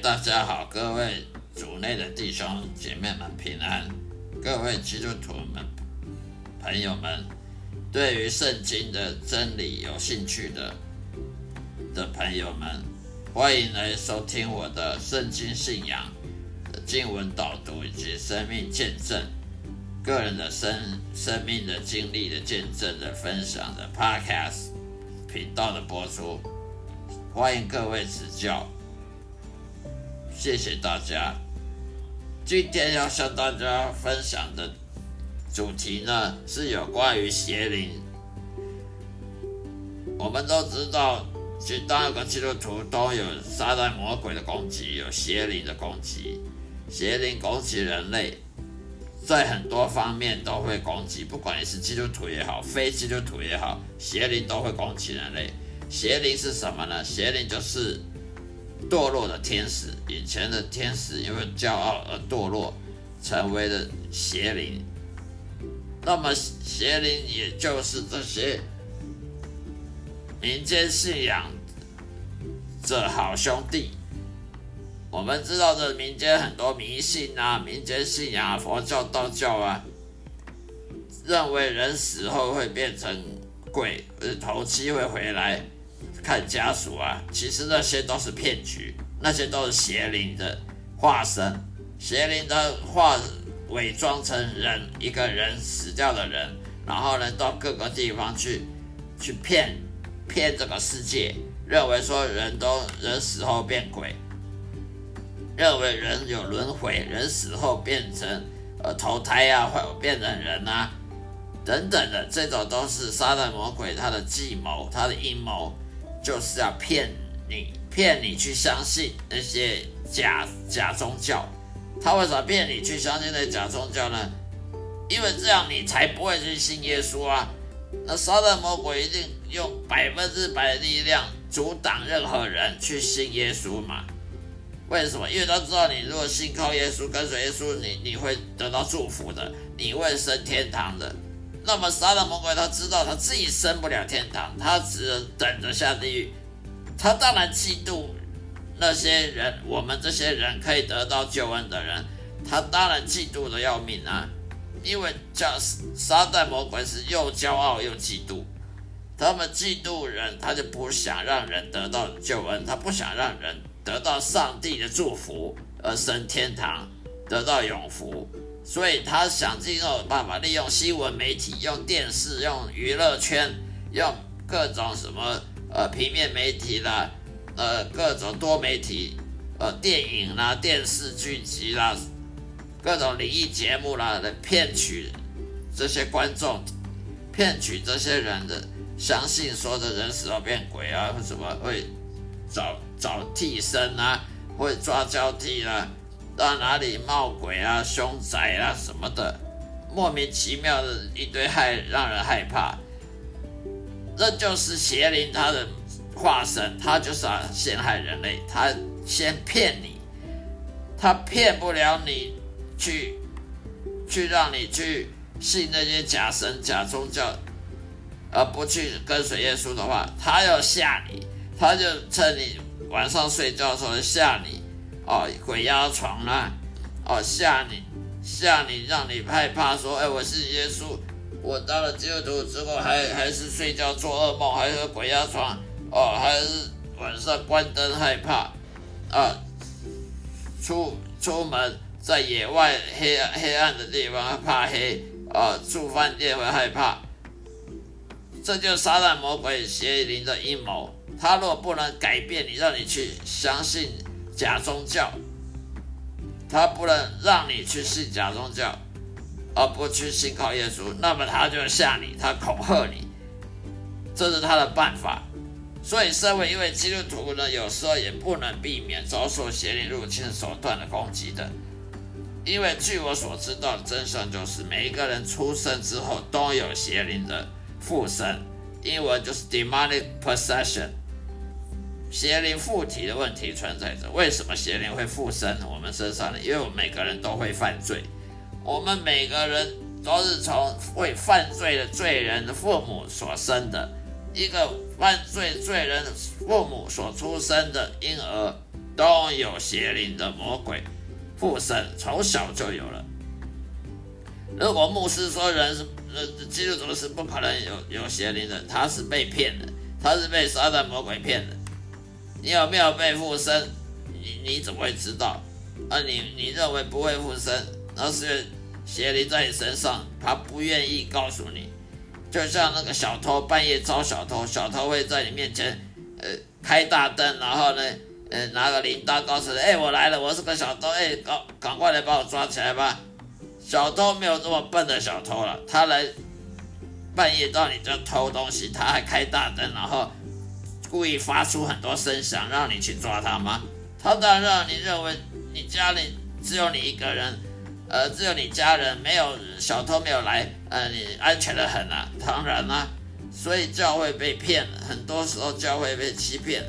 大家好，各位主内的弟兄姐妹们平安，各位基督徒们朋友们，对于圣经的真理有兴趣的的朋友们，欢迎来收听我的圣经信仰的经文导读以及生命见证，个人的生生命的经历的见证的分享的 Podcast 频道的播出，欢迎各位指教。谢谢大家。今天要向大家分享的主题呢，是有关于邪灵。我们都知道，其实当一个基督徒都有撒旦魔鬼的攻击，有邪灵的攻击。邪灵攻击人类，在很多方面都会攻击，不管你是基督徒也好，非基督徒也好，邪灵都会攻击人类。邪灵是什么呢？邪灵就是。堕落的天使，以前的天使因为骄傲而堕落，成为了邪灵。那么邪灵也就是这些民间信仰这好兄弟。我们知道这民间很多迷信啊，民间信仰佛教、道教啊，认为人死后会变成鬼，头七会回来。看家属啊，其实那些都是骗局，那些都是邪灵的化身，邪灵的化伪装成人，一个人死掉的人，然后呢到各个地方去去骗骗这个世界，认为说人都人死后变鬼，认为人有轮回，人死后变成呃投胎啊，或变成人啊等等的，这种都是撒旦魔鬼他的计谋，他的阴谋。就是要骗你，骗你去相信那些假假宗教。他为什么骗你去相信那假宗教呢？因为这样你才不会去信耶稣啊。那撒旦魔鬼一定用百分之百的力量阻挡任何人去信耶稣嘛？为什么？因为他知道你如果信靠耶稣，跟随耶稣，你你会得到祝福的，你会升天堂的。那么撒旦魔鬼他知道他自己升不了天堂，他只能等着下地狱。他当然嫉妒那些人，我们这些人可以得到救恩的人，他当然嫉妒的要命啊！因为叫撒旦魔鬼是又骄傲又嫉妒，他们嫉妒人，他就不想让人得到救恩，他不想让人得到上帝的祝福而升天堂，得到永福。所以他想尽各种办法，利用新闻媒体、用电视、用娱乐圈、用各种什么呃平面媒体啦、呃各种多媒体、呃电影啦、电视剧集啦、各种灵异节目啦，来骗取这些观众，骗取这些人的相信，说的人死后变鬼啊，或什么会找找替身啊，会抓交替啊。到哪里冒鬼啊、凶宅啊什么的，莫名其妙的一堆害，让人害怕。这就是邪灵他的化身，他就是要陷害人类，他先骗你，他骗不了你去，去让你去信那些假神、假宗教，而不去跟随耶稣的话，他要吓你，他就趁你晚上睡觉的时候吓你。哦，鬼压床啦！哦，吓你，吓你，让你害怕。说，哎，我是耶稣，我当了基督徒之后，还还是睡觉做噩梦，还是鬼压床。哦，还是晚上关灯害怕。啊，出出门在野外黑暗黑暗的地方怕黑。啊，住饭店会害怕。这就是撒旦魔鬼邪灵的阴谋。他若不能改变你，让你去相信。假宗教，他不能让你去信假宗教，而不去信靠耶稣，那么他就吓你，他恐吓你，这是他的办法。所以，身为一位基督徒呢，有时候也不能避免遭受邪灵入侵手段的攻击的。因为据我所知道的真相就是，每一个人出生之后都有邪灵的附身，英文就是 demonic possession。邪灵附体的问题存在着，为什么邪灵会附身我们身上呢？因为我们每个人都会犯罪，我们每个人都是从会犯罪的罪人的父母所生的，一个犯罪罪人父母所出生的婴儿，都有邪灵的魔鬼附身，从小就有了。如果牧师说人是呃基督徒是不可能有有邪灵的，他是被骗的，他是被撒旦魔鬼骗的。你有没有被附身？你你怎么会知道？啊，你你认为不会附身，那是邪灵在你身上，他不愿意告诉你。就像那个小偷半夜招小偷，小偷会在你面前呃开大灯，然后呢呃拿个铃铛告诉你，哎我来了，我是个小偷，哎赶赶快来把我抓起来吧。小偷没有这么笨的小偷了，他来半夜到你这偷东西，他还开大灯，然后故意发出很多声响，让你去抓他吗？他当然让你认为你家里只有你一个人，呃，只有你家人，没有小偷没有来，呃，你安全的很啊。当然啦，所以教会被骗了，很多时候教会被欺骗，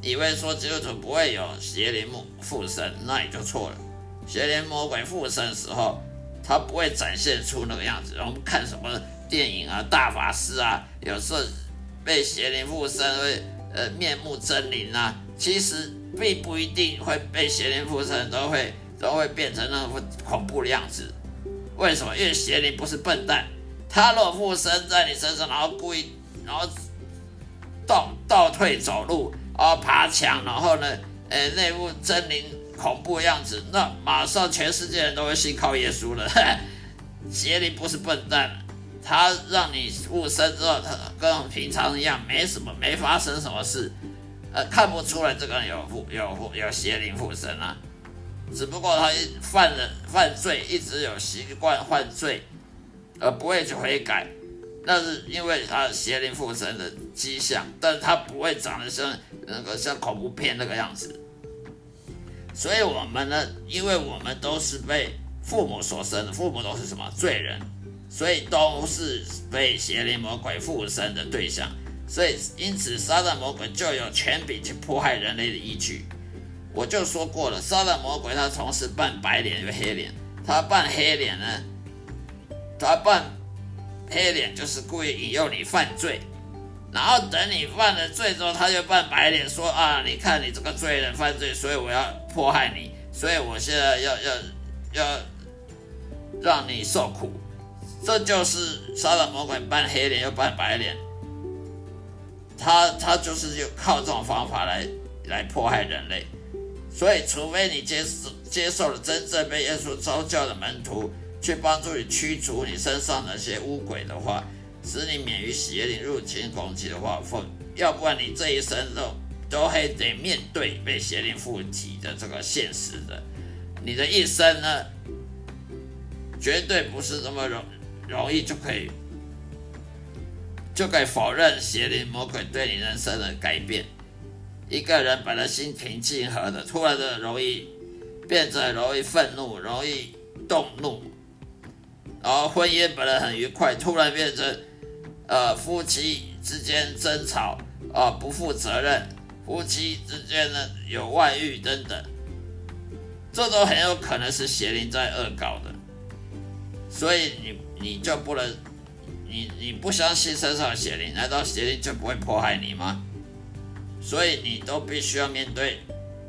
以为说基督徒不会有邪灵附身，那你就错了。邪灵魔鬼附身的时候，他不会展现出那个样子。我们看什么电影啊，大法师啊，有时候被邪灵附身会呃面目狰狞啊，其实并不一定会被邪灵附身，都会都会变成那副恐怖的样子。为什么？因为邪灵不是笨蛋，他若附身在你身上，然后故意然后倒倒退走路，然后爬墙，然后呢，呃，那副狰狞。恐怖的样子，那马上全世界人都会信靠耶稣了。邪灵不是笨蛋，他让你附身之后，他跟平常一样，没什么，没发生什么事，呃，看不出来这个人有附有附有邪灵附身啊。只不过他犯了犯罪，一直有习惯犯罪，而不会去悔改，那是因为他邪灵附身的迹象，但是他不会长得像那个像恐怖片那个样子。所以，我们呢，因为我们都是被父母所生的，父母都是什么罪人，所以都是被邪灵魔鬼附身的对象。所以，因此，撒旦魔鬼就有权柄去迫害人类的依据。我就说过了，撒旦魔鬼他同时扮白脸又黑脸，他扮黑脸呢，他扮黑脸就是故意引诱你犯罪。然后等你犯了罪之后，他就扮白脸说啊，你看你这个罪人犯罪，所以我要迫害你，所以我现在要要要让你受苦。这就是杀了魔鬼扮黑脸又扮白脸，他他就是就靠这种方法来来迫害人类。所以，除非你接受接受了真正被耶稣召教的门徒，去帮助你驱除你身上那些污鬼的话。使你免于邪灵入侵攻击的话，否，要不然你这一生都都还得面对被邪灵附体的这个现实的。你的一生呢，绝对不是这么容容易就可以就可以否认邪灵魔鬼对你人生的改变。一个人本来心平气和的，突然的容易变得容易愤怒，容易动怒，然后婚姻本来很愉快，突然变成。呃，夫妻之间争吵啊，不负责任，夫妻之间呢有外遇等等，这都很有可能是邪灵在恶搞的。所以你你就不能，你你不相信身上的邪灵，难道邪灵就不会迫害你吗？所以你都必须要面对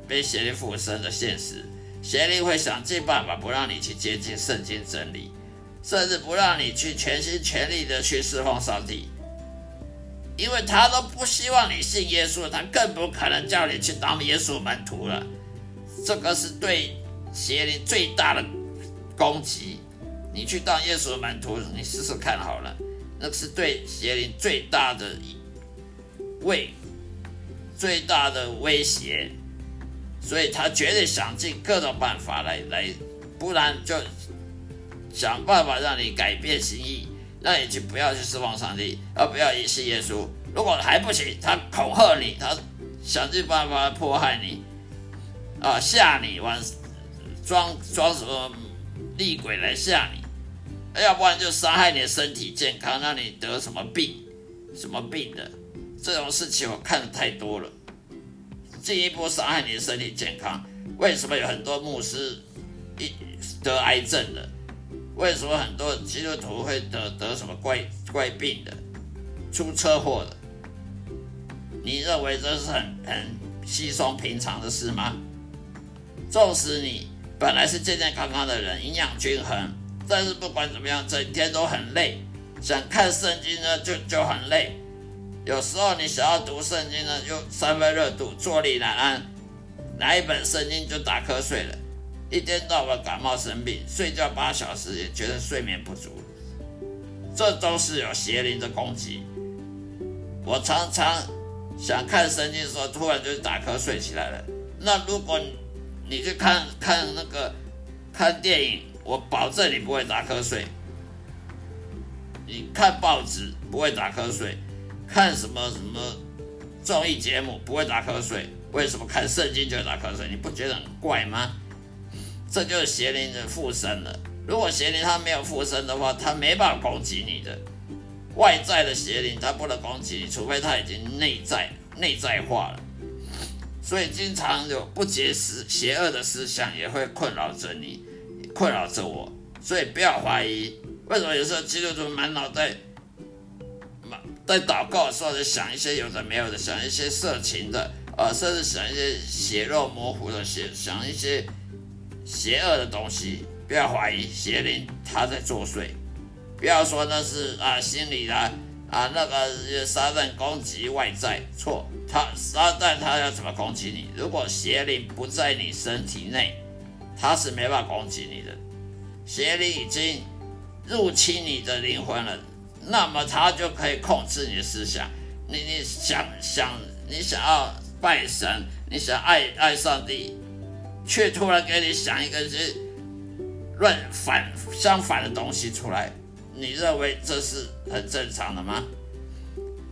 被邪灵附身的现实，邪灵会想尽办法不让你去接近圣经真理。甚至不让你去全心全力的去侍奉上帝，因为他都不希望你信耶稣，他更不可能叫你去当耶稣门徒了。这个是对邪灵最大的攻击。你去当耶稣的门徒，你试试看好了，那是对邪灵最大的威最大的威胁，所以他绝对想尽各种办法来来，不然就。想办法让你改变心意，让你去不要去失望上帝，而不要一信耶稣。如果还不行，他恐吓你，他想尽办法迫害你，啊，吓你，玩装装什么厉鬼来吓你，要不然就伤害你的身体健康，让你得什么病，什么病的这种事情我看的太多了，进一步伤害你的身体健康。为什么有很多牧师一得癌症的？为什么很多基督徒会得得什么怪怪病的、出车祸的？你认为这是很很稀松平常的事吗？纵使你本来是健健康康的人，营养均衡，但是不管怎么样，整天都很累，想看圣经呢就就很累。有时候你想要读圣经呢，又三分热度，坐立难安，拿一本圣经就打瞌睡了，一天到晚感冒生病，睡觉八小时也觉得睡眠不足，这都是有邪灵的攻击。我常常想看圣经的时候，突然就打瞌睡起来了。那如果你去看看那个看电影，我保证你不会打瞌睡。你看报纸不会打瞌睡。看什么什么综艺节目不会打瞌睡？为什么看圣经就会打瞌睡？你不觉得很怪吗？这就是邪灵的附身了。如果邪灵它没有附身的话，它没办法攻击你的。外在的邪灵它不能攻击你，除非它已经内在内在化了。所以经常有不洁思邪恶的思想也会困扰着你，困扰着我。所以不要怀疑，为什么有时候基督徒满脑袋满？在祷告的时候，就想一些有的没有的，想一些色情的，呃，甚至想一些血肉模糊的，想想一些邪恶的东西。不要怀疑邪灵他在作祟，不要说那是啊心理的啊那个撒旦攻击外在错，他撒旦他要怎么攻击你？如果邪灵不在你身体内，他是没办法攻击你的。邪灵已经入侵你的灵魂了。那么他就可以控制你的思想。你你想想，你想要拜神，你想爱爱上帝，却突然给你想一个是乱反相反的东西出来，你认为这是很正常的吗？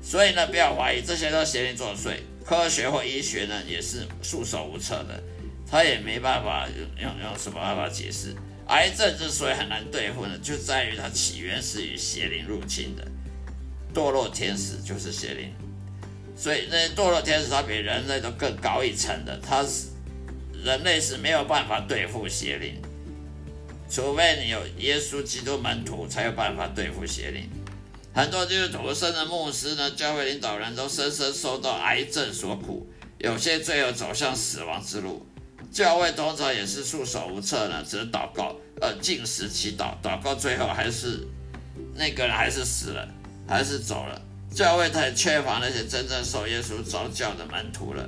所以呢，不要怀疑，这些都是邪灵作祟。科学或医学呢，也是束手无策的，他也没办法用用什么办法解释。癌症之所以很难对付呢，就在于它起源是与邪灵入侵的，堕落天使就是邪灵，所以那堕落天使它比人类都更高一层的，它是人类是没有办法对付邪灵，除非你有耶稣基督门徒才有办法对付邪灵。很多基督徒生的牧师呢，教会领导人都深深受到癌症所苦，有些最后走向死亡之路。教会通常也是束手无策呢，只能祷告，呃，进食祈祷，祷告最后还是那个人还是死了，还是走了。教会太缺乏那些真正受耶稣召教的门徒了，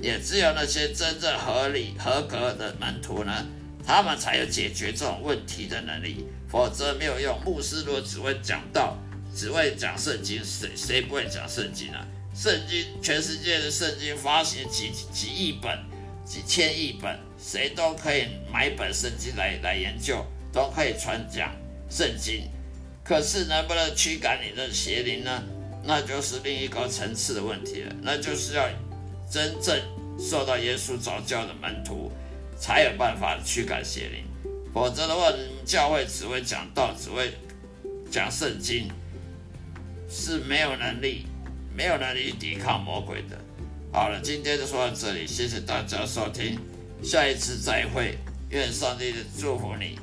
也只有那些真正合理合格的门徒呢，他们才有解决这种问题的能力，否则没有用。牧师如果只会讲道，只会讲圣经，谁谁不会讲圣经啊？圣经全世界的圣经发行几几亿本。几千亿本，谁都可以买本圣经来来研究，都可以传讲圣经。可是能不能驱赶你的邪灵呢？那就是另一个层次的问题了。那就是要真正受到耶稣早教的门徒，才有办法驱赶邪灵。否则的话，教会只会讲道，只会讲圣经，是没有能力、没有能力抵抗魔鬼的。好了，今天就说到这里，谢谢大家收听，下一次再会，愿上帝的祝福你。